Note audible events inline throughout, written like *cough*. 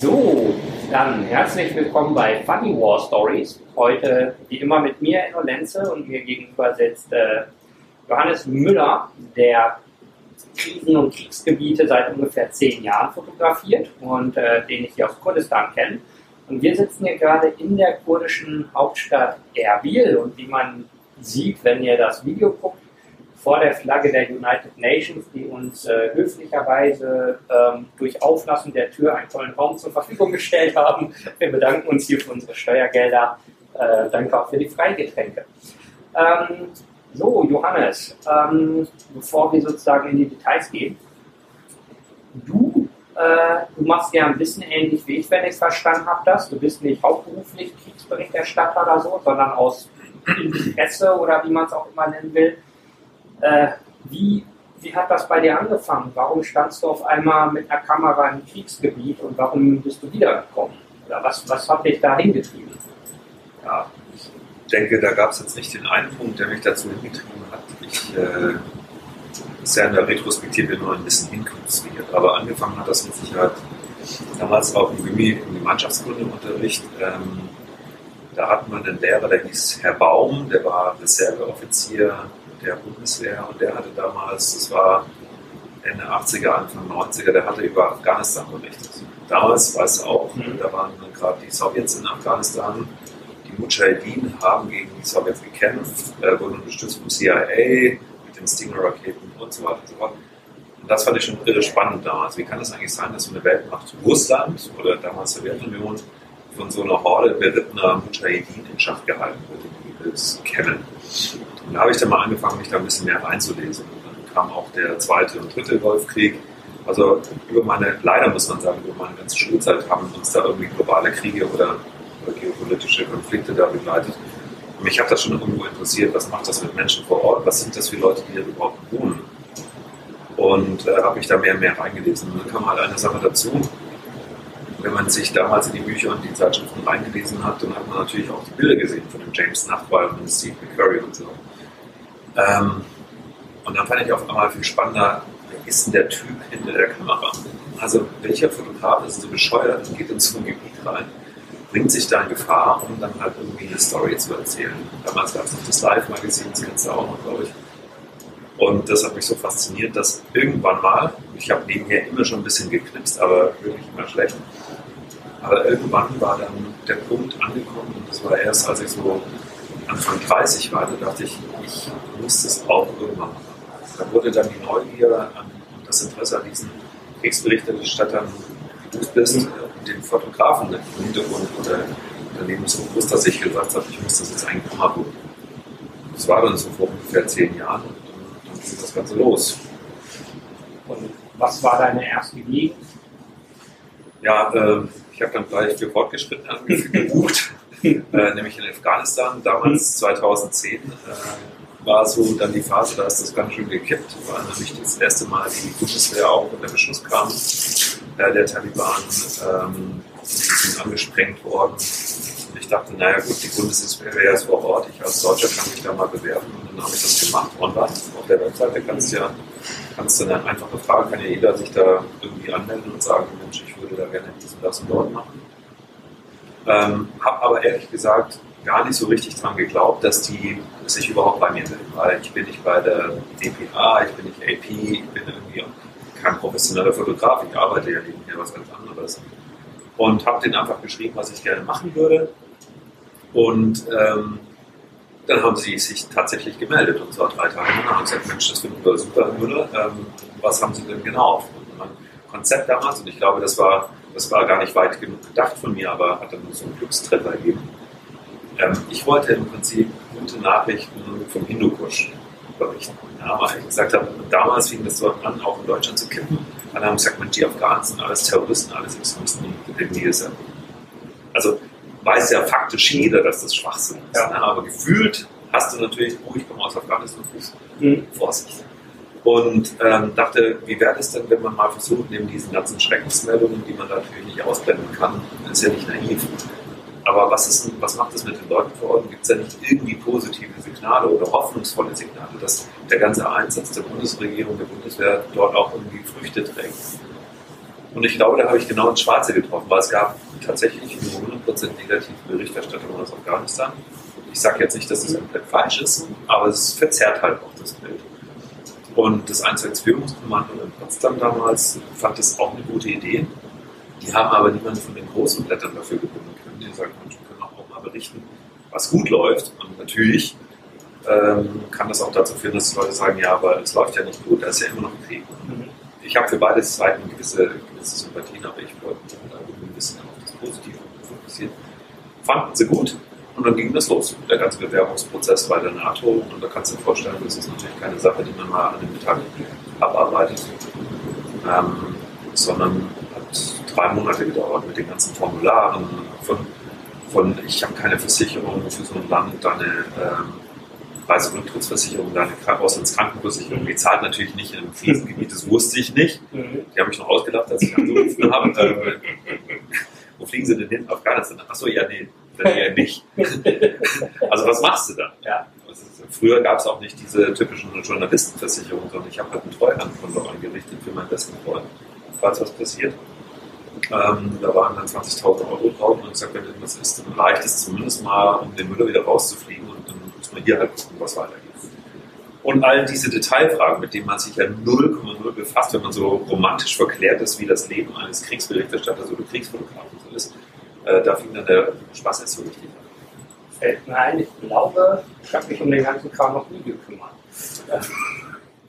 So, dann herzlich willkommen bei Funny War Stories. Heute wie immer mit mir, Enno Lenze, und mir gegenüber sitzt äh, Johannes Müller, der Krisen- und Kriegsgebiete seit ungefähr zehn Jahren fotografiert und äh, den ich hier aus Kurdistan kenne. Und wir sitzen hier gerade in der kurdischen Hauptstadt Erbil und wie man sieht, wenn ihr das Video guckt, vor der Flagge der United Nations, die uns äh, höflicherweise ähm, durch Auflassen der Tür einen tollen Raum zur Verfügung gestellt haben. Wir bedanken uns hier für unsere Steuergelder. Äh, danke auch für die Freigetränke. Ähm, so, Johannes, ähm, bevor wir sozusagen in die Details gehen, du, äh, du machst ja ein bisschen ähnlich wie ich, wenn ich es verstanden habe, das. Du bist nicht hauptberuflich Kriegsberichterstatter oder so, sondern aus Interesse oder wie man es auch immer nennen will äh, wie, wie hat das bei dir angefangen? Warum standst du auf einmal mit einer Kamera im Kriegsgebiet und warum bist du wiedergekommen? Oder was, was hat dich da hingetrieben? Ja, ich denke, da gab es jetzt nicht den einen Punkt, der mich dazu hingetrieben hat. Ich äh, ist ja in der Retrospektive nur ein bisschen hinkonstruiert, aber angefangen hat das mit Sicherheit damals auch im Gimmi im Mannschaftskundeunterricht. Ähm, da hatten wir einen Lehrer, der hieß Herr Baum, der war Reserveoffizier der Bundeswehr und der hatte damals, das war Ende 80er, Anfang 90er, der hatte über Afghanistan berichtet. Damals, weiß auch, mhm. da waren gerade die Sowjets in Afghanistan. Die Mujahideen haben gegen die Sowjets gekämpft, äh, wurden unterstützt vom CIA mit den Stinger-Raketen und so weiter und so fort. Und das fand ich schon irre spannend damals. Wie kann es eigentlich sein, dass so eine Weltmacht Russland oder damals Sowjetunion von so einer Horde berittener Mujahideen in Schach gehalten wird, die das kennen? Und da habe ich dann mal angefangen, mich da ein bisschen mehr reinzulesen. Und dann kam auch der zweite und dritte Golfkrieg. Also über meine, leider muss man sagen, über meine ganze Schulzeit haben uns da irgendwie globale Kriege oder, oder geopolitische Konflikte da begleitet. Und mich hat das schon irgendwo interessiert, was macht das mit Menschen vor Ort, was sind das für Leute, die hier überhaupt wohnen. Und äh, habe mich da mehr und mehr reingelesen. Und dann kam halt eine Sache dazu, wenn man sich damals in die Bücher und die Zeitschriften reingelesen hat, dann hat man natürlich auch die Bilder gesehen von dem James Nachtwey und Steve McCurry und so. Ähm, und dann fand ich auf einmal viel spannender, wer ist denn der Typ hinter der Kamera? Also welcher Fotograf ist so bescheuert und geht in so ein Gebiet rein, bringt sich da in Gefahr, um dann halt irgendwie eine Story zu erzählen. Damals gab es noch das Live-Magazin, das kennst du auch noch, glaube ich. Und das hat mich so fasziniert, dass irgendwann mal, ich habe nebenher immer schon ein bisschen geknipst, aber wirklich immer schlecht, aber irgendwann war dann der Punkt angekommen, und das war erst, als ich so Anfang 30 war, da dachte ich, ich muss das auch irgendwann machen. Da wurde dann die Neugier und das Interesse an diesen Kriegsberichterstattern, wie du es bist, mhm. den Fotografen im Hintergrund oder daneben so groß, dass ich gesagt habe, ich muss das jetzt eigentlich mal tun. Das war dann so vor ungefähr zehn Jahren und dann ging das Ganze los. Und was war deine erste Gegend? Ja, äh, ich habe dann gleich für Fortgeschrittene gebucht, *laughs* äh, nämlich in Afghanistan. Damals, 2010, mhm. äh, war so dann die Phase, da ist das ganz schön gekippt, weil nämlich das erste Mal die Bundeswehr auch unter Beschuss kam. Äh, der Taliban ähm, sind angesprengt worden. Dachte, naja gut, die Bundeswehr wäre jetzt vor Ort. Ich als Deutscher kann mich da mal bewerben. Und dann habe ich das gemacht online auf der Webseite. Kannst ja kannst du eine einfache Frage, kann ja jeder sich da irgendwie anmelden und sagen, Mensch, ich würde da gerne dies und das und dort machen. Ähm, habe aber ehrlich gesagt gar nicht so richtig dran geglaubt, dass die sich überhaupt bei mir melden, weil ich bin nicht bei der DPA, ich bin nicht AP, ich bin irgendwie kein professioneller Fotograf, ich arbeite ja nebenher was ganz anderes. Und habe denen einfach geschrieben, was ich gerne machen würde. Und ähm, dann haben sie sich tatsächlich gemeldet und zwar drei Tage lang haben gesagt, Mensch, das finden wir super, Müller. Ähm, was haben sie denn genau? Mein Konzept damals, und ich glaube, das war, das war gar nicht weit genug gedacht von mir, aber hat dann so einen Glückstreffer gegeben. Ähm, ich wollte im Prinzip gute Nachrichten vom Hindukusch berichten. Ja, weil ich gesagt habe, damals fing das so an, auch in Deutschland zu kippen. Alle haben gesagt, Mensch, die Afghanen sind alles Terroristen, alles Extremisten, die ist Also weiß ja faktisch jeder, dass das Schwachsinn ist. Ja. Ne? Aber gefühlt hast du natürlich, oh, ich komme aus Afghanistan, mhm. Vorsicht. Und ähm, dachte, wie wäre es denn, wenn man mal versucht, neben diesen ganzen Schreckensmeldungen, die man natürlich nicht ausblenden kann, ist ja nicht naiv. Aber was, ist, was macht es mit den Leuten vor Ort? Gibt es ja nicht irgendwie positive Signale oder hoffnungsvolle Signale, dass der ganze Einsatz der Bundesregierung, der Bundeswehr dort auch irgendwie Früchte trägt? Und ich glaube, da habe ich genau ins Schwarze getroffen, weil es gab tatsächlich nur 100% negative Berichterstattung aus Afghanistan. Ich sage jetzt nicht, dass das komplett falsch ist, aber es verzerrt halt auch das Bild. Und das 112-Führungskommando in Potsdam damals fand das auch eine gute Idee. Die haben aber niemanden von den großen Blättern dafür gefunden können. Die sagen, wir können auch mal berichten, was gut läuft. Und natürlich ähm, kann das auch dazu führen, dass Leute sagen, ja, aber es läuft ja nicht gut, da ist ja immer noch Krieg. Mhm. Ich habe für beide Seiten gewisse, gewisse Sympathien, aber ich wollte da ein bisschen auf das Positive fokussieren. Fanden sie gut und dann ging das los. Der ganze Bewerbungsprozess bei der NATO und da kannst du dir vorstellen, das ist natürlich keine Sache, die man mal an den Beteiligten abarbeitet, ähm, sondern hat drei Monate gedauert mit den ganzen Formularen von, von ich habe keine Versicherung für so ein Land, deine ähm, Reiserücktrittsversicherung, deine Auslandskrankenversicherung, die zahlt natürlich nicht im Krisengebiet, das wusste ich nicht. Mhm. Die habe ich noch ausgedacht, als ich angerufen habe. *laughs* Äh, wo fliegen sie denn hin? Afghanistan. Achso, ja, nee, dann eher nicht. *laughs* also was machst du da? Ja. Früher gab es auch nicht diese typischen Journalistenversicherungen, sondern ich habe halt ein Treuhandkonto eingerichtet für meinen besten Freund, falls was passiert. Ähm, da waren dann 20.000 Euro drauf und ich gesagt, wenn irgendwas ist, dann reicht es zumindest mal, um den Müller wieder rauszufliegen dann muss man hier halt gucken, was weitergeht. Und all diese Detailfragen, mit denen man sich ja 0,0 befasst, wenn man so romantisch verklärt ist, wie das Leben eines Kriegsberichterstatters oder Kriegsfotografen so ist, äh, da fing dann der Spaß erst so richtig an. Fällt mir ein, ich glaube, ich habe mich um den ganzen Kram noch nie gekümmert.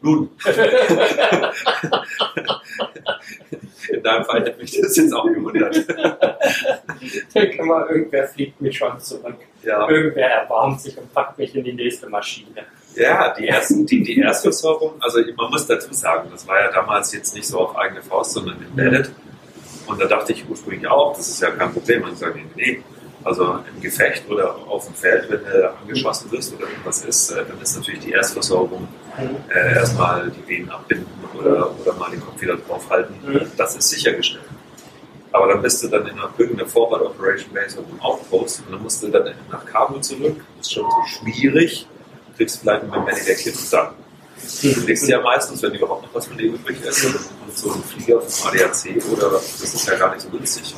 Nun. *laughs* *laughs* In deinem Fall hätte mich das jetzt auch gewundert. *laughs* Denke mal, irgendwer fliegt mich schon zurück. Ja. Irgendwer erbarmt sich und packt mich in die nächste Maschine. Ja, die, ersten, die, die Erstversorgung, also man muss dazu sagen, das war ja damals jetzt nicht so auf eigene Faust, sondern embedded. Und da dachte ich ursprünglich auch, das ist ja kein Problem. Und ich sage, nee, also im Gefecht oder auf dem Feld, wenn du angeschossen wirst oder irgendwas ist, äh, dann ist natürlich die Erstversorgung äh, erstmal die Venen abbinden oder, oder mal den Kopf wieder draufhalten. Mhm. Das ist sichergestellt. Aber dann bist du dann in einer, irgendeiner Forward Operation Base oder einem Outpost und dann musst du dann nach Kabul zurück. Das ist schon so schwierig. Du kriegst vielleicht mit Medical Kit dann. Du kriegst ja meistens, wenn überhaupt noch was von dir übrig ist, und so ein Flieger vom ADAC oder das ist ja gar nicht so günstig.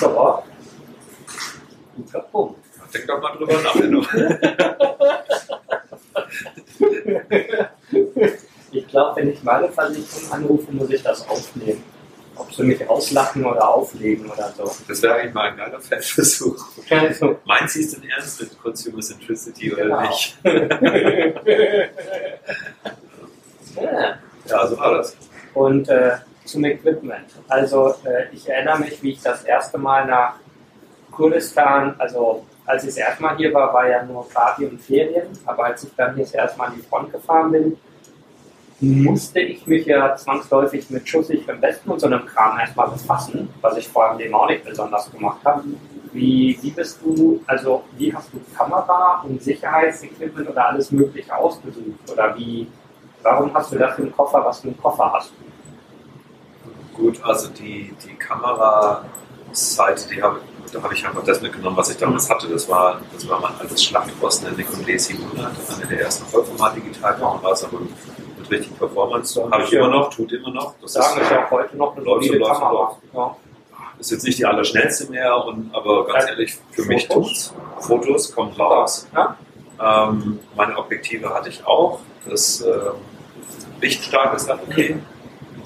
Ja. Guter Punkt. Denk doch mal drüber nach, *laughs* ich glaube, wenn ich meine Versicherung anrufe, muss ich das aufnehmen. Ob sie mich auslachen oder auflegen oder so. Das wäre eigentlich mal ein geiler Feldversuch. Also. Meinst du es denn ernst mit Consumer Centricity oder genau. nicht? ja. *laughs* ja, so war das. Und äh, zum Equipment. Also äh, ich erinnere mich, wie ich das erste Mal nach Kurdistan, also als ich das erste Mal hier war, war ja nur Party und Ferien, aber als ich dann hier das erste Mal an die Front gefahren bin, musste ich mich ja zwangsläufig mit schussigem Westen und so einem Kram erstmal befassen, was ich vor allem dem auch nicht besonders gemacht habe. Wie, wie bist du, also wie hast du Kamera und Sicherheitsequipment oder alles mögliche ausgesucht? Oder wie, warum hast du das einen Koffer, was für einen Koffer hast du? Gut, also die, die Kamera-Seite, die habe da habe ich einfach das mitgenommen, was ich damals hatte. Das war, das war mein altes Schlachtposten, der Nikon D700, eine der ersten Vollformat-Digitalkameras, aber mit richtig Performance. Habe ich immer noch, tut immer noch. Das sagen ist ja auch heute noch eine solide Kamera. Ja. Ist jetzt nicht die allerschnellste mehr, und, aber ganz ja. ehrlich, für Fotos? mich tut's. Fotos kommen raus. Ja. Ähm, meine Objektive hatte ich auch. Das äh, Lichtstark ist dann okay.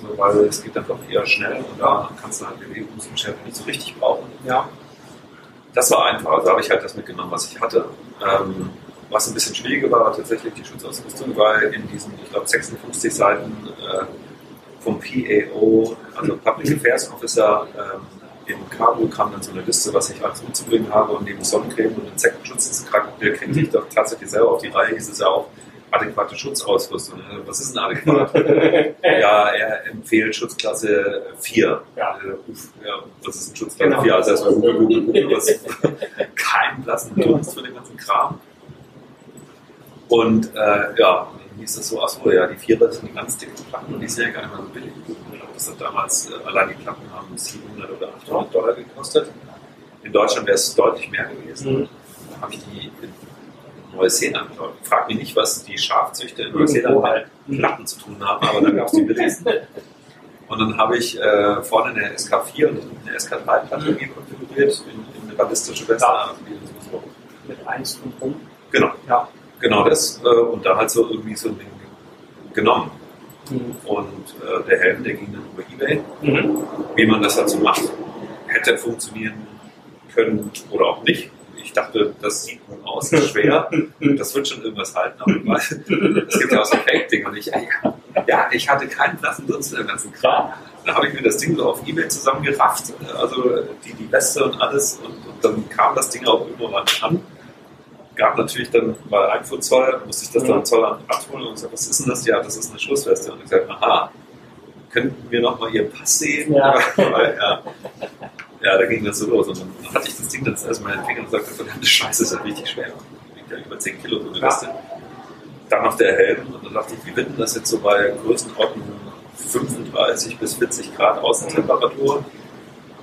Also, weil es geht dann doch eher schnell und da kannst du halt Bewegungsunschärfe nicht so richtig brauchen. Ja. Das war einfach. Also habe ich halt das mitgenommen, was ich hatte. Ähm, was ein bisschen schwieriger war, war tatsächlich die Schutzausrüstung, weil in diesen, ich glaube, 56 Seiten äh, vom PAO, also Public Affairs Officer, ähm, in Kabul kam dann so eine Liste, was ich alles umzubringen habe und neben Sonnencreme und Insektenschutz ist krank, der kriegt sich doch tatsächlich selber auf die Reihe, hieß es ja auch adäquate Schutzausrüstung. Also, was ist denn adäquat? *laughs* ja, er empfiehlt Schutzklasse 4. Ja. Äh, was ist ein Schutzklasse genau. 4? Also erstmal Google, Google, Google, was *laughs* kein blassen Dunst für den ganzen Kram. Und äh, ja, dann hieß das so, achso, ja, die Vierer sind die ganz dicken Platten und die sind ja gar nicht mehr so billig. Das hat damals, äh, allein die Platten haben 700 oder 800 Dollar gekostet. In Deutschland wäre es deutlich mehr gewesen. Mhm. Da habe ich die in Neuseeland angeschaut. Frag mich nicht, was die Schafzüchter in Neuseeland mit Platten zu tun haben, aber da gab es die Belesen. Und dann habe ich äh, vorne eine SK4 und eine SK3-Batterie mhm. konfiguriert in, in, eine ballistische Weste. Ja. Mit 1 und rum. Genau. Ja. Genau das. Äh, und da halt so irgendwie so ein Ding genommen. Mhm. Und äh, der Helm, der ging dann über Ebay. Mhm. Wie man das halt so macht, hätte funktionieren können oder auch nicht. Ich dachte, das sieht gut ist schwer, das wird schon irgendwas halten. Aber es gibt ja auch so Fake-Dinge. Und ich, ja, ja, ich hatte keinen blassen Dunst in dem ganzen Kram. Dann habe ich mir das Ding so auf Ebay zusammengerafft, also die, die Weste und alles. Und, und dann kam das Ding auch irgendwann an gab natürlich dann bei Einfuhrzoll, musste ich das dann Zoll an abholen und gesagt, was ist denn das? Ja, das ist eine Schussweste. Und ich gesagt, aha, könnten wir nochmal Ihren Pass sehen? Ja. *laughs* ja. Ja, da ging das so los. Und dann hatte ich das Ding dann erstmal in den Fingern und sagte, verdammte Scheiße, ist ja richtig schwer. Wiegt ja über 10 Kilo so eine Weste. Dann noch der Helm und dann dachte ich, wie wird denn das jetzt so bei Größenordnung 35 bis 40 Grad Außentemperatur?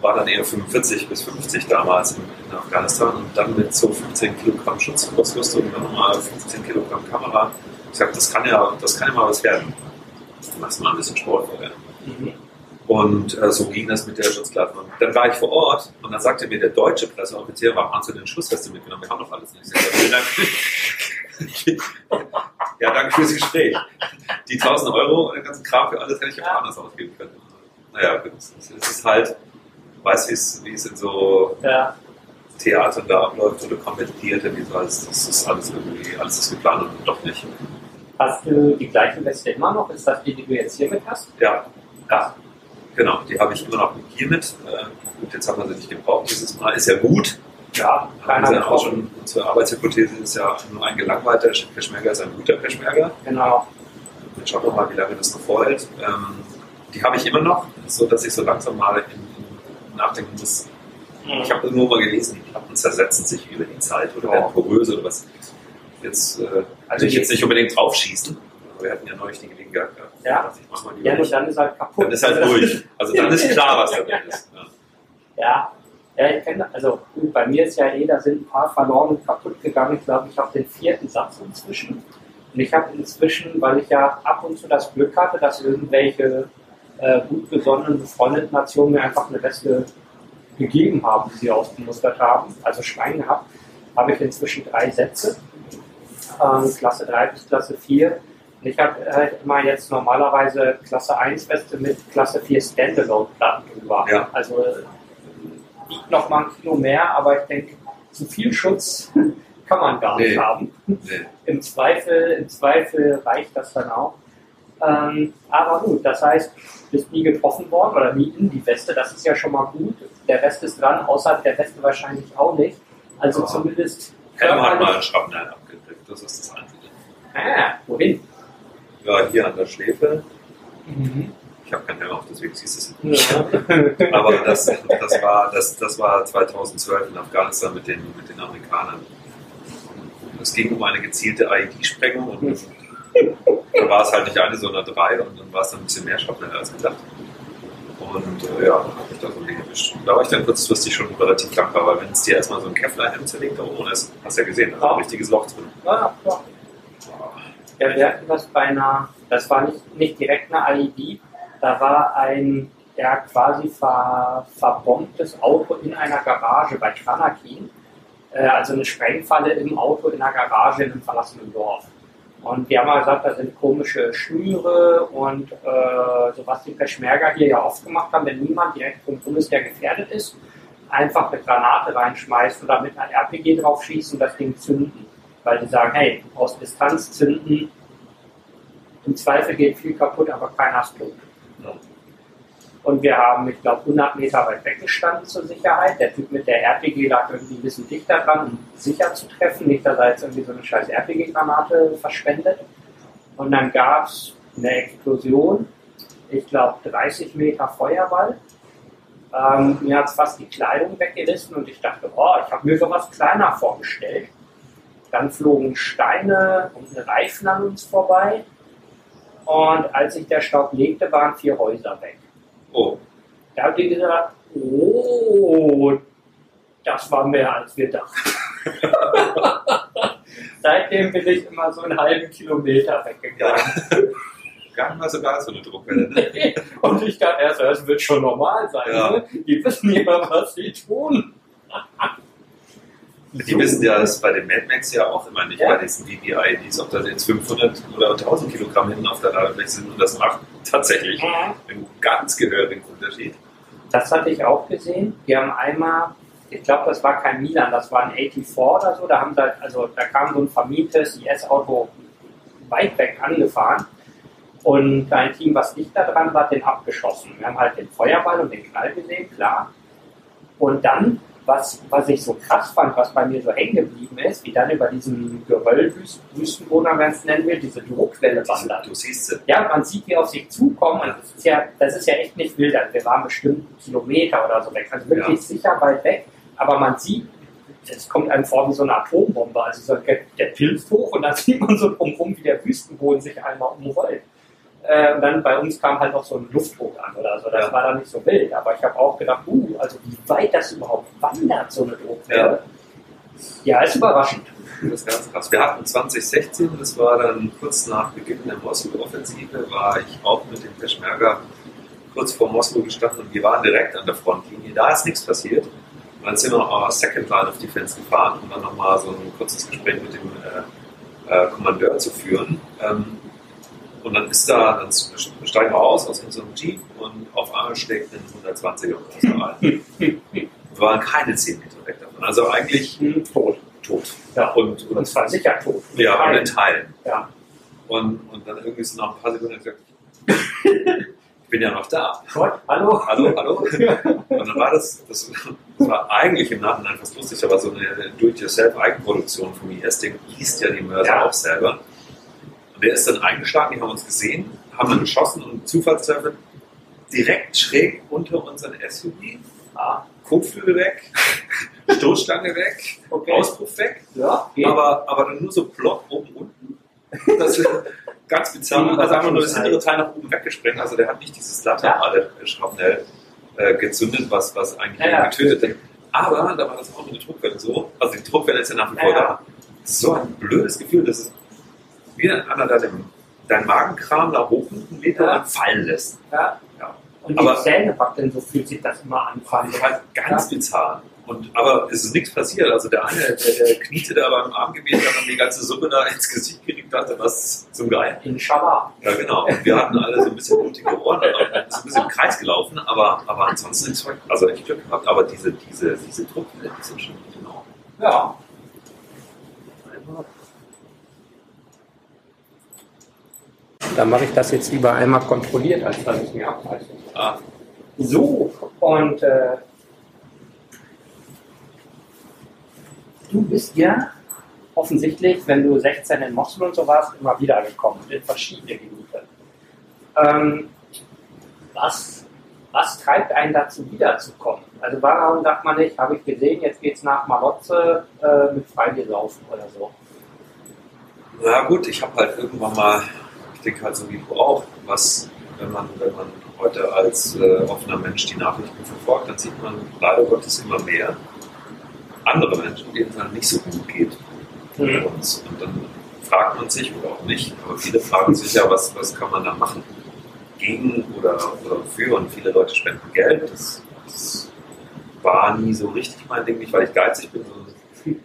war dann eher 45 bis 50 damals in, in Afghanistan und dann mit so 15 Kilogramm Schutzausrüstung und dann nochmal 15 Kilogramm Kamera. Ich sagte, das kann ja, das kann ja mal was werden. Machst mal ein bisschen Sport vorher. Mhm. Und äh, so ging das mit der Schutzkleidung. Und dann war ich vor Ort und dann sagte mir der deutsche Presseoffizier, warum hast du denn Schussweste mitgenommen? Wir haben doch alles nicht. Sage, *laughs* ja, danke fürs Gespräch. Die 1000 Euro und den ganzen Kram für alles hätte ich auch anders ausgeben können. Naja, es ist halt, weiß, wie es in so ja. Theatern da abläuft oder Kommentierte, wie so alles, das ist alles irgendwie, alles ist geplant und doch nicht. Hast du die gleiche Weste immer noch? Ist das die, die du jetzt hier mit hast? Ja. Ja. Genau, die habe ich immer noch hier mit. Äh, gut, jetzt haben wir sie nicht gebraucht dieses Mal. Ist ja gut. Ja, keiner ja auch schon, unsere Arbeitshypothese ist ja nur ein gelangweilter Peschmerga ist ein guter Peschmerga. Genau. Dann schauen wir mal, wie lange das noch vorhält. Ähm, die habe ich immer noch, so dass ich so langsam mal nachdenken muss. Mhm. Ich habe nur mal gelesen, die Platten zersetzen sich über die Zeit oder werden porös oder was. Jetzt, äh, also ich jetzt nicht unbedingt drauf schießen, aber wir hatten ja neulich die Gelegenheit gehabt. Ja, ich mach mal ja und dann ist halt kaputt. Dann ist halt durch. Also dann ist klar, was da drin ist. Ja. ja. Ja, ich kenne, also bei mir ist ja eh, da sind ein paar verloren und kaputt gegangen. Ich glaube, ich habe den vierten Satz inzwischen. Und ich habe inzwischen, weil ich ja ab und zu das Glück hatte, dass irgendwelche äh, gut besonnenen, befreundeten Nationen mir einfach eine Weste gegeben haben, die sie ausgemustert haben, also Schwein gehabt, habe ich inzwischen drei Sätze, ähm, Klasse 3 bis Klasse 4. Und ich habe halt immer jetzt normalerweise Klasse 1 Weste mit Klasse 4 Standalone-Platten drüber. Ja. Also wiegt noch mal ein Kilo mehr, aber ich denke, zu viel Schutz *laughs* kann man gar nicht haben. Nee. *laughs* Im, Zweifel, Im Zweifel reicht das dann auch. Ähm, aber gut, das heißt, bist nie getroffen worden oder nie in die Weste, das ist ja schon mal gut. Der Rest ist dran, außerhalb der Weste wahrscheinlich auch nicht. Also ja. zumindest. Helm hat mal einen Schrapnell abgedrückt, das ist das Einzige. Ah, wohin? Ja, hier an der Schläfe. Mhm. Ich habe keinen Helm auf, deswegen siehst du es nicht. Ja. Aber das, das, war, das, das war 2012 in Afghanistan mit den, mit den Amerikanern. Es ging um eine gezielte IED-Sprengung und mhm da war es halt nicht eine, sondern drei und dann war es dann ein bisschen mehr Schrapnell als gedacht. Und äh, ja, dann habe ich da so erwischt. Da war ich dann kurzfristig schon relativ dankbar, weil wenn es dir erstmal so ein Kevlar-Hemd zerlegt da oben ist, hast du ja gesehen, da ist ein richtiges Loch drin. Ja, ja. Hatten das bei einer, das war nicht, nicht direkt eine IED, da war ein ja, quasi ver, verbombtes Auto in einer Garage bei Tranakin. Äh, also eine Sprengfalle im Auto in einer Garage in einem verlassenen Dorf. Und wir haben mal gesagt, da sind komische Schnüre und äh, so was die Peschmerga hier ja oft gemacht haben, wenn niemand direkt ist, der gefährdet ist, einfach eine Granate reinschmeißen oder mit einer RPG drauf schießen und das Ding zünden. Weil die sagen, hey, aus Distanz zünden, im Zweifel geht viel kaputt, aber keiner ist tot. Und wir haben, ich glaube, 100 Meter weit weggestanden zur Sicherheit. Der Typ mit der RPG lag irgendwie ein bisschen dichter dran, um sicher zu treffen. Nicht, dass er jetzt irgendwie so eine scheiß RPG-Granate verschwendet. Und dann gab es eine Explosion. Ich glaube, 30 Meter Feuerball. Ähm, mir hat es fast die Kleidung weggerissen und ich dachte, oh, ich habe mir sowas kleiner vorgestellt. Dann flogen Steine und ein Reifen an uns vorbei. Und als sich der Staub legte, waren vier Häuser weg. Oh. Da haben die gesagt, oh, das war mehr als wir dachten. *laughs* Seitdem bin ich immer so einen halben Kilometer weggegangen. gar nicht mal so geil, so eine Druckwelle. Ne? *laughs* Und ich dachte erst, das wird schon normal sein. Ja. Ne? Die wissen ja, was sie tun. *laughs* Die wissen ja, dass bei den Mad Max ja auch immer nicht Ja. bei diesen DPI-Ds, ob da jetzt 500 oder 1000 Kilogramm hinten auf der Ladefläche sind und das macht tatsächlich einen ganz gehörigen Unterschied. Das hatte ich auch gesehen. Die haben einmal, ich glaube, das war kein Milan, das war ein 84 oder so. Da haben sie, halt- also da kam so ein vermietetes IS-Auto weit weg angefahren. Und ein Team, was nicht da dran war, hat den abgeschossen. Wir haben halt den Feuerball und den Knall gesehen, klar. Und dann, was, was ich so krass fand, was bei mir so hängen geblieben ist, wie dann über diesen Geröllwüstenboden, wenn man es nennen will, diese Druckwelle wandert. Du siehst sie. Ja, man sieht die auf sich zukommen und das ist ja, das ist ja echt nicht wild. Also wir waren bestimmt einen Kilometer oder so weg. Also wirklich Ja. sicher weit weg. Aber man sieht, es kommt einem vor wie so eine Atombombe. Also so, der, der pilzt hoch und dann *laughs* sieht man so drumherum, wie der Wüstenboden sich einmal umrollt. Äh, und dann bei uns kam halt noch so ein Luftdruck an oder so. Das Ja. war dann nicht so wild. Aber ich habe auch gedacht, uh, also wie weit das überhaupt wandert, so eine Druckwelle. Ja, ist überraschend. Das ist ganz krass. Wir hatten 2016, das war dann kurz nach Beginn der Mosul-Offensive, war ich auch mit dem Peschmerga kurz vor Moskau gestanden und wir waren direkt an der Frontlinie. Da ist nichts passiert. Und dann sind wir our Second Line of Defense gefahren, um dann nochmal so ein kurzes Gespräch mit dem äh, äh, Kommandeur zu führen. Ähm, und dann ist da, dann steigen wir aus aus unserem Jeep und auf einmal schlägt ein 120er Motor ein. Wir waren keine 10 Meter weg davon. Also eigentlich Hm, tot. tot. Ja. Und, Und und zwar sicher tot. ja, und in Teilen. Ja. Und, und dann irgendwie so nach ein paar Sekunden gesagt, ich bin ja noch da. Gott, hallo? Hallo, hallo. Und dann war das, das, das war eigentlich im Nachhinein fast lustig, aber so eine Do-it-yourself-Eigenproduktion vom IS, der liest ja die Mörder Ja. auch selber. Der ist dann eingeschlagen, die haben uns gesehen, haben dann geschossen und Zufallstreffer direkt schräg unter unseren SUV, Ah, Kotflügel weg, *laughs* Stoßstange weg, okay. Auspuff weg. Ja, aber, aber dann nur so plopp oben unten. Das ist ganz bizarr. *laughs* Also einfach nur das hintere Teil nach oben weggesprengt. Also der hat nicht dieses laterale Schrapnell äh, gezündet, was, was eigentlich Ja, ja. getötet hat. Aber da war das auch mit der Druckwelle so. Also die Druckwelle ist ja nach wie vor Ja, ja. da. Das ist so ein blödes Gefühl, dass es wie einer deinen, deinen Magenkram nach oben einen Meter Ja. fallen lässt. ja. Ja. Und Aber- die Zähne wackeln, so fühlt sich das immer an. Ist halt ganz bizarr. Und, aber es ist nichts passiert. Also der eine, der, der kniete da beim Armgebet, hat dann die ganze Suppe da ins Gesicht gekriegt, dachte, was zum Geil. Inshallah. Ja, genau. Und wir hatten alle so ein bisschen blutige Ohren, und sind ein bisschen im Kreis gelaufen, aber, aber ansonsten ist also echt Glück gehabt. Aber diese, diese, diese Druckwelle, die sind schon genau. Ja. Dann mache ich das jetzt lieber einmal kontrolliert, als dass ich mir abreiße. Ah, So, und äh, du bist ja offensichtlich, wenn du 16 in Mosul und so warst, immer wieder gekommen, in verschiedene Gebiete. Ähm, was, was treibt einen dazu, wiederzukommen? Also warum sagt man nicht, habe ich gesehen, jetzt geht's nach Malotze äh, mit Freigelaufen oder so? na gut, ich habe halt irgendwann mal, denke halt so wie du auch, was, wenn man, wenn man heute als äh, offener Mensch die Nachrichten verfolgt, dann sieht man leider Gottes immer mehr andere Menschen, denen es halt nicht so gut geht. Mhm. Und, und dann fragt man sich, oder auch nicht, aber viele fragen sich ja, was, was kann man da machen? Gegen oder, oder für und viele Leute spenden Geld. Das, das war nie so richtig mein Ding, nicht weil ich geizig bin, sondern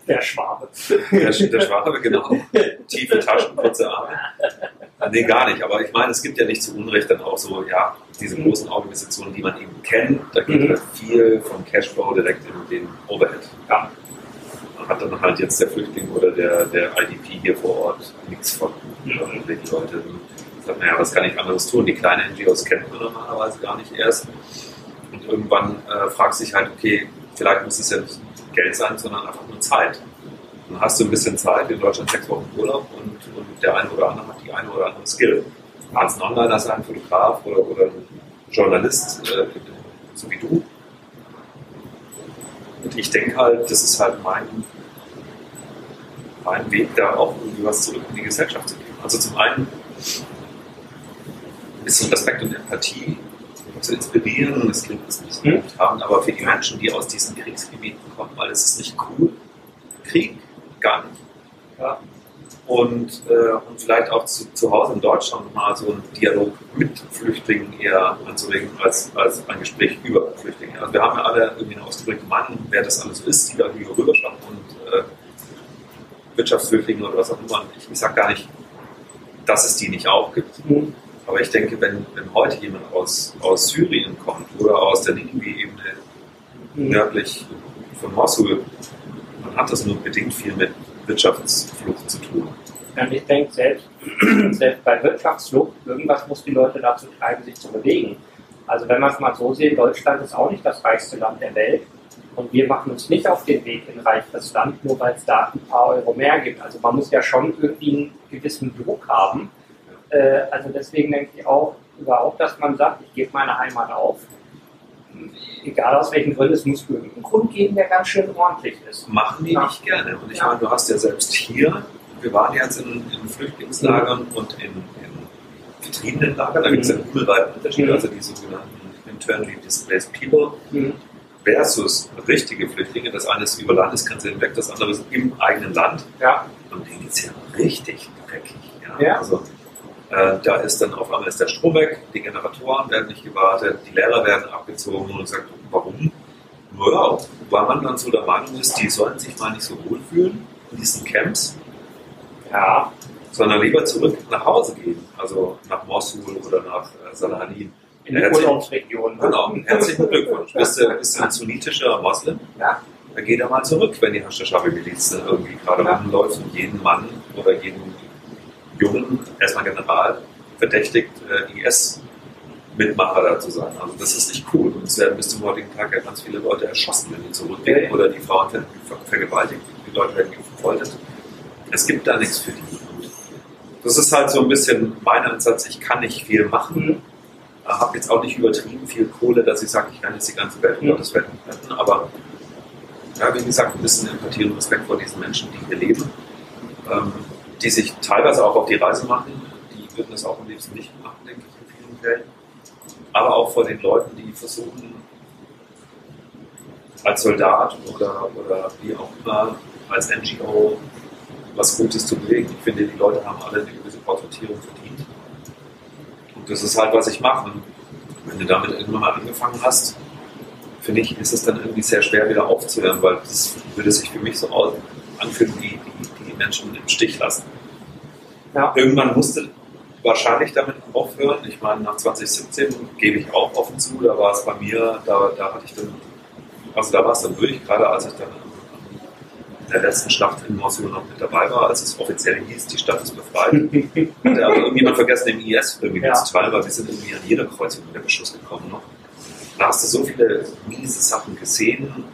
Der Schwabe. der, der Schwabe, genau. *laughs* Tiefe Taschen, kurze Arme. Nee, gar nicht. Aber ich meine, es gibt ja nicht zu Unrecht dann auch so, ja, diese großen Organisationen, die man eben kennt. Da geht Mhm. halt viel vom Cashflow direkt in den Overhead. Ja. Man hat dann halt jetzt der Flüchtling oder der, der IDP hier vor Ort nichts von. Mhm. Und wenn die Leute sagen, naja, was kann ich anderes tun? Die kleinen NGOs kennt man normalerweise gar nicht erst. Und irgendwann äh, fragst du dich halt, okay, vielleicht muss es ja nicht Geld sein, sondern einfach nur Zeit. Dann hast du ein bisschen Zeit, in Deutschland sechs Wochen Urlaub und, und der eine oder andere hat die eine oder andere Skill. Kannst ein Onliner sein, Fotograf oder, oder ein Journalist, äh, so wie du. Und ich denke halt, das ist halt mein, mein Weg, da auch irgendwie was zurück in die Gesellschaft zu geben. Also zum einen ein bisschen Respekt und Empathie zu inspirieren, das klingt das nicht Hm. gut haben, aber für die Menschen, die aus diesen Kriegsgebieten kommen, weil es ist nicht cool. Krieg, gar nicht. Ja. und, äh, und vielleicht auch zu, zu Hause in Deutschland mal so einen Dialog mit Flüchtlingen eher anzuregen, als, als ein Gespräch über Flüchtlinge. Also wir haben ja alle irgendwie eine ausgeprägte Meinung, wer das alles ist, die da hier rüberschauen und äh, Wirtschaftsflüchtlinge oder was auch immer. Ich, ich sage gar nicht, dass es die nicht auch gibt. Mhm. Aber ich denke, wenn, wenn heute jemand aus, aus Syrien kommt oder aus der Ninive-Ebene mhm. nördlich von Mosul, hat das nur bedingt viel mit Wirtschaftsflucht zu tun. Ja, ich denke, selbst, *clears throat* selbst bei Wirtschaftsflucht, irgendwas muss die Leute dazu treiben, sich zu bewegen. Also wenn man es mal so sieht, Deutschland ist auch nicht das reichste Land der Welt. Und wir machen uns nicht auf den Weg in reiches Land, nur weil es da ein paar Euro mehr gibt. Also man muss ja schon irgendwie einen gewissen Druck haben. Äh, also deswegen denke ich auch überhaupt, dass man sagt, ich gebe meine Heimat auf egal aus welchen Gründen, es muss irgendeinen Grund geben, der ganz schön ordentlich ist. Machen die nicht gerne. Und ich meine, du hast ja selbst hier, wir waren jetzt in, in Flüchtlingslagern mhm. und in, in getriebenen Lagern, da gibt es ja einen himmelweiten Unterschied, mhm. also die sogenannten internally displaced people. Mhm. Versus richtige Flüchtlinge. Das eine ist über Landesgrenze hinweg, das andere ist im eigenen Land. Ja. Und denen geht es ja richtig dreckig. Ja? ja. Also, da ist dann auf einmal ist der Strom weg, die Generatoren werden nicht gewartet, die Lehrer werden abgezogen und sagt, warum? Naja, weil man dann so der Meinung ist, die sollten sich mal nicht so wohl fühlen in diesen Camps. Ja. Sondern lieber zurück nach Hause gehen, also nach Mosul oder nach äh. In die Urlaubsregion. Genau, herzlichen Glückwunsch. Bist du, bist du ein sunnitischer Moslem? Ja. Dann geh da mal zurück, wenn die Hashtag-Miliz irgendwie gerade ja. rumläuft und jeden Mann oder jeden Jungen, erstmal General, verdächtigt, äh, IS-Mitmacher da zu sein. Also das ist nicht cool. Und es werden bis zum heutigen Tag ja ganz viele Leute erschossen, wenn die zurückgehen oder die Frauen werden vergewaltigt, die Leute werden gefoltert. Es gibt da nichts für die. Und das ist halt so ein bisschen mein Ansatz, ich kann nicht viel machen. Mhm. Habe jetzt auch nicht übertrieben viel Kohle, dass ich sage, ich kann jetzt die ganze Welt um. Gottes Willen retten, aber ja, wie gesagt, ein bisschen Empathie und Respekt vor diesen Menschen, die hier leben. Ähm, die sich teilweise auch auf die Reise machen. Die würden das auch am liebsten nicht machen, denke ich, in vielen Fällen. Aber auch vor den Leuten, die versuchen, als Soldat oder, oder wie auch immer, als NGO was Gutes zu bewegen. Ich finde, die Leute haben alle eine gewisse Porträtierung verdient. Und das ist halt, was ich mache. Wenn du damit irgendwann mal angefangen hast, finde ich, ist es dann irgendwie sehr schwer wieder aufzuhören, weil das würde sich für mich so anfühlen wie die Menschen im Stich lassen. Ja. Irgendwann musste wahrscheinlich damit aufhören. Ich meine, nach 2017 gebe ich auch offen zu, da war es bei mir, da, da hatte ich dann, also da war es dann durch, gerade als ich dann in der letzten Schlacht in Mosul noch mit dabei war, als es offiziell hieß, die Stadt ist befreit. *laughs* Hatte aber irgendjemand vergessen, im IS irgendwie ja. zu weil wir sind irgendwie an jeder Kreuzung mit der Beschuss gekommen noch. Da hast du so viele miese Sachen gesehen,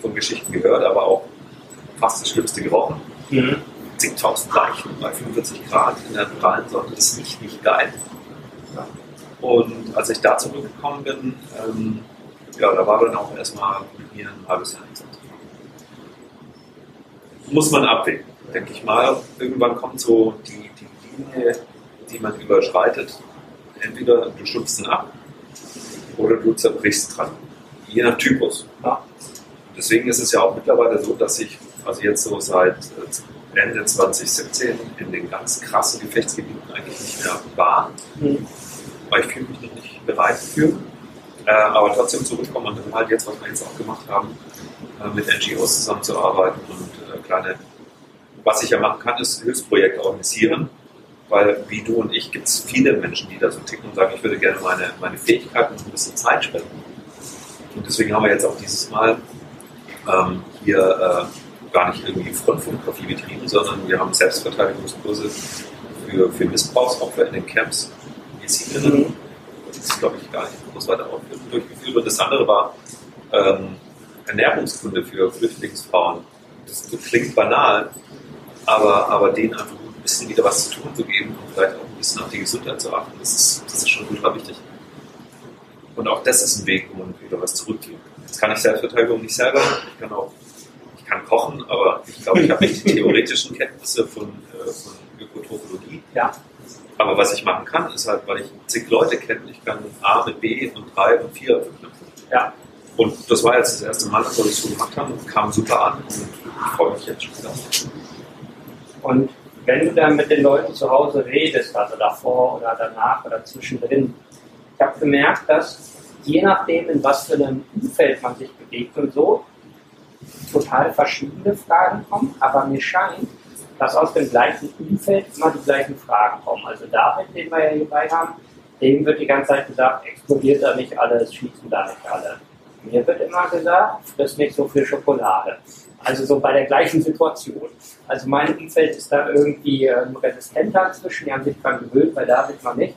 von Geschichten gehört, aber auch fast das Schlimmste gerochen. Mhm. Zigtausend Leichen bei 45 Grad in der prallen Sonne, das ist nicht, nicht geil. Und als ich da zurückgekommen bin, ähm, ja, da war dann auch erstmal mit mir ein halbes Jahr nichts Muss man abwägen, denke ich mal. Irgendwann kommt so die, die Linie, die man überschreitet. Entweder du schubst ihn ab oder du zerbrichst dran. Je nach Typus. Ja. Deswegen ist es ja auch mittlerweile so, dass ich also jetzt so seit äh, Ende 2017 in den ganz krassen Gefechtsgebieten eigentlich nicht mehr war, mhm. weil ich fühle mich noch nicht bereit für. Äh, aber trotzdem zurückkommen und dann halt jetzt, was wir jetzt auch gemacht haben, äh, mit NGOs zusammenzuarbeiten und äh, kleine, was ich ja machen kann, ist Hilfsprojekte organisieren, weil wie du und ich gibt es viele Menschen, die da so ticken und sagen, ich würde gerne meine, meine Fähigkeiten und ein bisschen Zeit spenden. Und deswegen haben wir jetzt auch dieses Mal ähm, hier äh, gar nicht irgendwie Frontfotografie betrieben, sondern wir haben Selbstverteidigungskurse für, für Missbrauchsopfer in den Camps, Jesiderinnen. Mhm. Das ist, glaube ich, gar nicht groß weiter durchgeführt. Und das andere war ähm, Ernährungskunde für Flüchtlingsfrauen. Das, das klingt banal, aber, aber denen einfach ein bisschen wieder was zu tun zu geben und vielleicht auch ein bisschen auf die Gesundheit zu achten, das ist, das ist schon ultra wichtig. Und auch das ist ein Weg, wo man wieder was zurückgeben kann. Jetzt kann ich Selbstverteidigung nicht selber, ich kann auch kann kochen, aber ich glaube, ich habe nicht die *laughs* theoretischen Kenntnisse von, äh, von Ökotrophologie. Ja. Aber was ich machen kann, ist halt, weil ich zig Leute kenne, ich kann A mit B und 3 und 4 verknüpfen. Ja. Und das war jetzt das erste Mal, dass wir das so gemacht haben und kam super an und ich freue mich jetzt schon wieder. Und wenn du dann mit den Leuten zu Hause redest, also davor oder danach oder zwischendrin, ich habe gemerkt, dass je nachdem, in was für einem Umfeld man sich bewegt und so, total verschiedene Fragen kommen, aber mir scheint, dass aus dem gleichen Umfeld immer die gleichen Fragen kommen. Also David, den wir ja hierbei haben, dem wird die ganze Zeit gesagt, explodiert da nicht alles, schießen da nicht alle. Mir wird immer gesagt, friss nicht so viel Schokolade. Also so bei der gleichen Situation. Also mein Umfeld ist da irgendwie ähm, resistenter inzwischen, die haben sich dran gewöhnt, bei David noch nicht.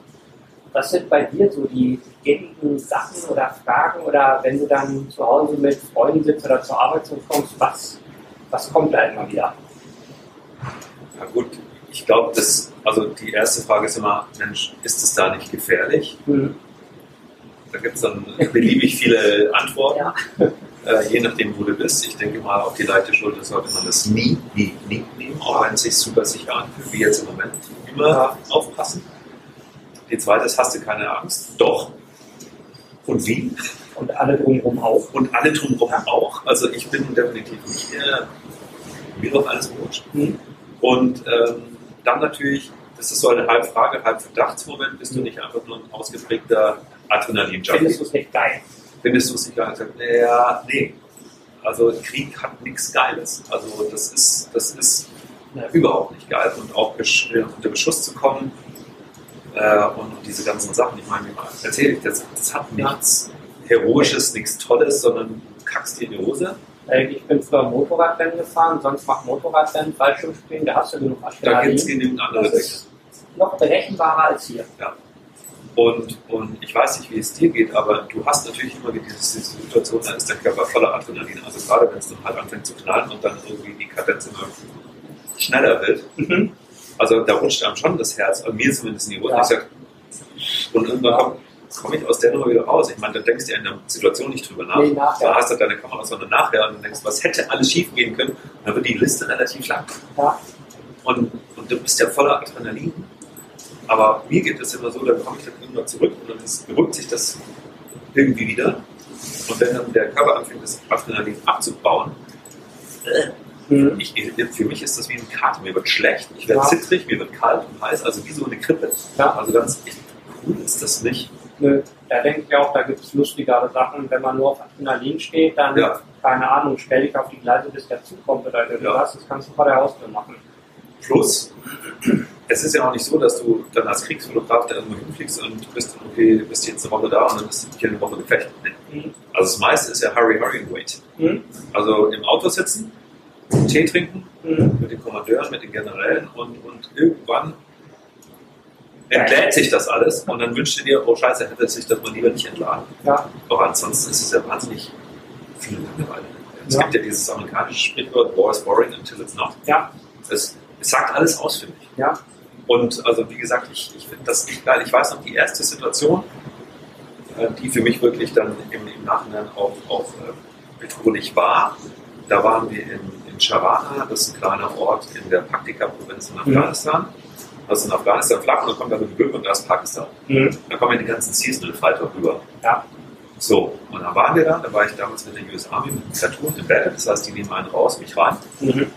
Was sind bei dir so die gängigen Sachen oder Fragen oder wenn du dann zu Hause mit Freunden sitzt oder zur Arbeit kommst, was, was kommt da immer wieder? Na gut, ich glaube, dass, also die erste Frage ist immer, Mensch, ist es da nicht gefährlich? Mhm. Da gibt es dann beliebig viele Antworten, ja. äh, je nachdem, wo du bist. Ich denke mal, auf die leichte Schulter sollte man das nie, nie, nie nehmen, auch wenn es sich super sicher anfühlt, wie jetzt im Moment. Immer ja. aufpassen. Die zweite ist, hast du keine Angst? Doch. Und wie? Und alle drumherum auch. Und alle drumherum auch. Also ich bin definitiv nicht der, mir doch alles wurscht. Mhm. Und ähm, dann natürlich, das ist so eine halb Frage, halb Verdachtsmoment, bist du nicht einfach nur ein ausgeprägter Adrenalin-Junkie. Findest du es nicht geil? Findest du es nicht geil? Ich sag, naja, nee. Also Krieg hat nichts Geiles. Also das ist, das ist ja. überhaupt nicht geil. Und auch unter Beschuss zu kommen äh, und diese ganzen Sachen, ich meine, erzähle ich, das, das hat nichts Heroisches, nichts Tolles, sondern kackst dir in die Hose. Äh, ich bin früher Motorradrennen gefahren, sonst macht Motorradrennen, Fallschirmspringen, da hast du genug Adrenalin. Da gibt es genügend andere Dinge. Noch berechenbarer als hier. Ja. Und, und ich weiß nicht, wie es dir geht, aber du hast natürlich immer diese, diese Situation, da ist der Körper voller Adrenalin. Also gerade wenn es dann halt anfängt zu knallen und dann irgendwie die Kadenz immer schneller wird. Mhm. Also da rutscht einem schon das Herz, an mir zumindest in die Hose. Ja. und irgendwann komme komm ich aus der Nummer wieder raus. Ich meine, da denkst du ja in der Situation nicht drüber nach. Nee, nachher. Da hast du deine Kamera, sondern nachher und denkst, was hätte alles schief gehen können. Und dann wird die Liste relativ lang. Ja. Und, und du bist ja voller Adrenalin. Aber mir geht es immer so, dann komme ich dann irgendwann zurück und dann beruhigt sich das irgendwie wieder. Und wenn dann der Körper anfängt, das Adrenalin abzubauen, äh, mhm. ich, für mich ist das wie ein Kater. Mir wird schlecht, ich werde ja. zittrig, mir wird kalt und heiß, also wie so eine Krippe. Ja. Also ganz cool ist das nicht. Nö, da denke ich auch, da gibt es lustigere Sachen. Wenn man nur auf Adrenalin steht, dann, ja. keine Ahnung, stell dich auf die Gleise, bis der Zug kommt oder irgendwas. Ja. Das kannst du vor der Haustür machen. Plus, *clears throat* es ist ja auch nicht so, dass du dann als Kriegsfotograf da irgendwo hinfliegst und bist, okay, bist jetzt eine Woche da und dann bist du hier eine Woche gefecht. Mhm. Also das meiste ist ja Hurry, Hurry and Wait. Mhm. Also im Auto sitzen, Tee trinken, mhm. mit den Kommandeuren, mit den Generälen und, und irgendwann entlädt sich das alles und dann wünschst du dir, oh Scheiße, hätte sich das mal lieber nicht entladen. Ja. Aber ansonsten ist es ja wahnsinnig viel Langeweile. Es ja. gibt ja dieses amerikanische Sprichwort, War is boring until it's not. Ja. Es, es sagt alles aus, finde ich. Ja. Und also wie gesagt, ich, ich finde das nicht geil. Ich weiß noch, die erste Situation, äh, die für mich wirklich dann im, im Nachhinein auch, auch äh, bedrohlich war, da waren wir in, in Sharana, das ist ein kleiner Ort in der Paktika-Provinz in mhm. Afghanistan. Also in Afghanistan flach und dann kommt da eine Gebirge und da ist Pakistan. Mhm. Dann kommen ja die ganzen Seasonal Fighter rüber. Ja. So, und dann waren wir da, da war ich damals mit der US Army mit einem Platoon im Bett, das heißt, die nehmen einen raus, mich rein. Mhm.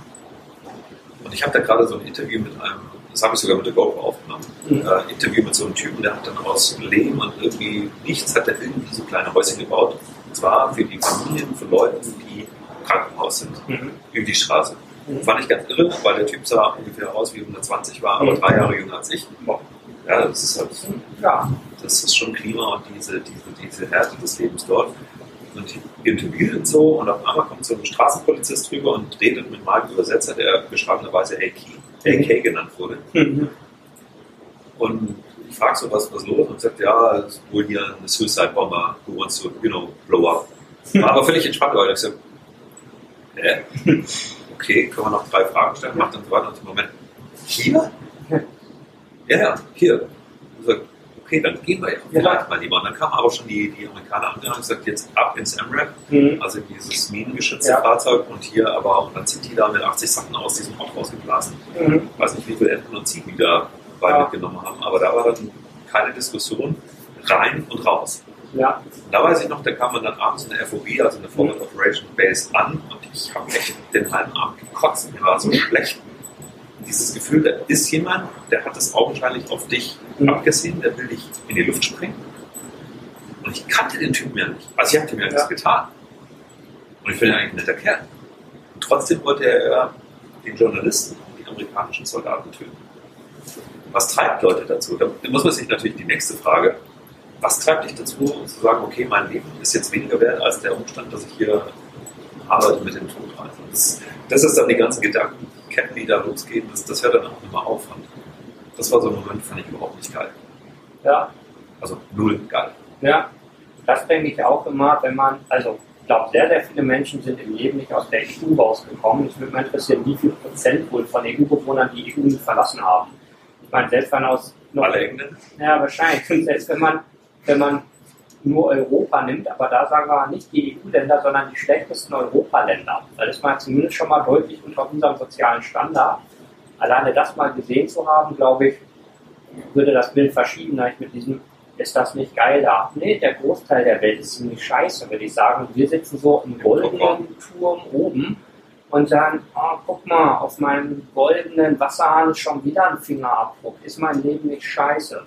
Und ich habe da gerade so ein Interview mit einem, das habe ich sogar mit der GoPro aufgenommen, mhm. äh, Interview mit so einem Typen, der hat dann aus Lehm und irgendwie nichts, hat er irgendwie so kleine Häuschen gebaut. Und zwar für die Familien von Leuten, die Krankenhaus sind, mhm. über die Straße. Mhm. Fand ich ganz irre, weil der Typ sah ungefähr aus wie 120 war, aber mhm. drei Jahre jünger als ich. Ja, das ist halt, ja, das ist schon Klima und diese, diese, diese Härte des Lebens dort. Und interviewt und so und auf einmal kommt so ein Straßenpolizist drüber und redet mit meinem Übersetzer, der beschreibenderweise AK, AK mhm. genannt wurde. Mhm. Und ich frage so, was, was los? Und sagt, ja, ist wohl hier ein Suicide Bomber who wants to, you know, blow up. *laughs* War aber völlig entspannt, weil ich gesagt, äh, *laughs* okay, können wir noch drei Fragen stellen, macht dann so weiter und so, Moment, hier? Ja, ja, hier. So, okay, dann gehen wir ja vielleicht mal lieber. Und dann kamen aber schon die, die Amerikaner an und haben gesagt, jetzt ab ins MRAP, mhm. also dieses minengeschützte ja. Fahrzeug und hier aber, und dann sind die da mit 80 Sachen aus diesem Auto rausgeblasen. Mhm. Ich weiß nicht, wie viele Enten und Ziegen die da bei ja. mitgenommen haben, aber da war dann keine Diskussion, rein und raus. Ja. Und da weiß ich noch, da kam man dann abends in der FOB, also in der Forward Operation Base, an ich habe echt den halben Abend gekotzt. Mir war so schlecht. dieses Gefühl, da ist jemand, der hat das augenscheinlich auf dich Mhm. abgesehen, der will dich in die Luft springen. Und ich kannte den Typen ja nicht. Also ich habe dem ja nichts getan. Und ich bin ja eigentlich ein netter Kerl. Und trotzdem wollte er den Journalisten und die amerikanischen Soldaten töten. Was treibt Leute dazu? Da muss man sich natürlich die nächste Frage, was treibt dich dazu, zu sagen, okay, mein Leben ist jetzt weniger wert als der Umstand, dass ich hier arbeite mit dem Todreisen. Das, das ist dann die ganzen Gedankenketten, die da losgehen. Das, das hört dann auch immer auf. Und das war so ein Moment, fand ich überhaupt nicht geil. Ja, Also null geil. ja. Das denke ich auch immer, wenn man, also ich glaube, sehr, sehr viele Menschen sind im Leben nicht aus der EU rausgekommen. Ich würde mich interessieren, wie viel Prozent wohl von EU-Bewohnern die EU verlassen haben. Ich meine, selbst wenn aus noch Alle Engländer? Ja, wahrscheinlich. Und selbst wenn man, wenn man nur Europa nimmt, aber da sagen wir nicht die EU-Länder, sondern die schlechtesten Europaländer. Da ist man zumindest schon mal deutlich unter unserem sozialen Standard. Alleine das mal gesehen zu haben, glaube ich, würde das Bild verschieben, ich mit diesem, ist das nicht geil da? Nee, der Großteil der Welt ist ziemlich scheiße, würde ich sagen. Wir sitzen so im goldenen Turm oben und sagen, oh, guck mal, auf meinem goldenen Wasserhahn ist schon wieder ein Fingerabdruck. Ist mein Leben nicht scheiße?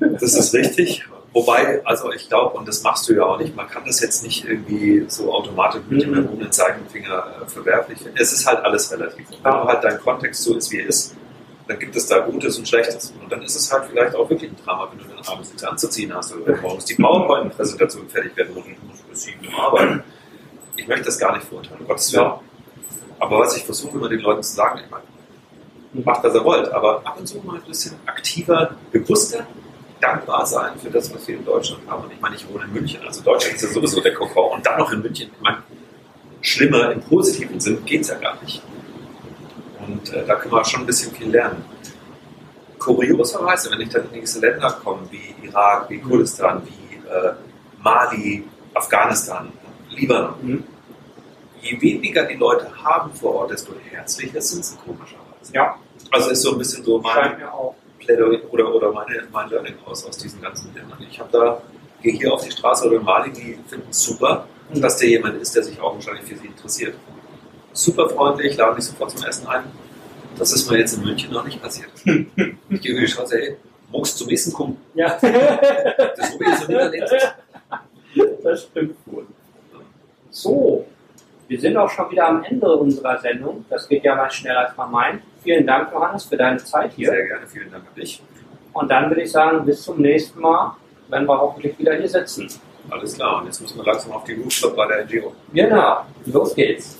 Das ist richtig. *laughs* Wobei, also ich glaube, und das machst du ja auch nicht, man kann das jetzt nicht irgendwie so automatisch mit dem Mhm. erhobenen Zeigefinger äh, verwerflich finden. Es ist halt alles relativ. Und wenn halt dein Kontext so ist, wie er ist, dann gibt es da Gutes und Schlechtes. Und dann ist es halt vielleicht auch wirklich ein Drama, wenn du dann abends nichts anzuziehen hast oder morgens die PowerPoint-Präsentation fertig werden muss und sieben Uhr arbeiten. Ich möchte das gar nicht verurteilen, um Gottes Willen. Aber was ich versuche immer den Leuten zu sagen, ich meine, macht, was ihr wollt, aber ab und zu mal ein bisschen aktiver, bewusster, dankbar sein für das, was wir in Deutschland haben. Und ich meine, ich wohne in München, also Deutschland ist ja sowieso der Kokon. Und dann noch in München, ich meine, schlimmer im positiven Sinn geht es ja gar nicht. Und äh, da können wir schon ein bisschen viel lernen. Kurioserweise, wenn ich dann in diese Länder komme, wie Irak, wie Kurdistan, wie äh, Mali, Afghanistan, Libanon, Mhm. je weniger die Leute haben vor Ort, desto herzlicher sind sie komischerweise. Ja, Also ist so ein bisschen so mein scheint mir auch. Plädoyer oder, oder meine, mein Learning aus, aus diesen ganzen Ländern. Ich habe da, gehe hier auf die Straße oder in Mali, die finden es super, Mhm. dass der jemand ist, der sich augenscheinlich für sie interessiert. Super freundlich, laden mich sofort zum Essen ein. Das ist mir jetzt in München noch nicht passiert. *laughs* ich gehe über die Straße, hey, magst zum Essen kommen? Ja, Das Hobby ist so niederländisch. das stimmt wohl. So, wir sind auch schon wieder am Ende unserer Sendung. Das geht ja mal schneller als man meint. Vielen Dank, Johannes, für deine Zeit hier. Sehr gerne, vielen Dank an dich. Und dann würde ich sagen, bis zum nächsten Mal, wenn wir hoffentlich wieder hier sitzen. Alles klar, und jetzt müssen wir langsam auf die Rooftop bei der NGO. Genau, los geht's.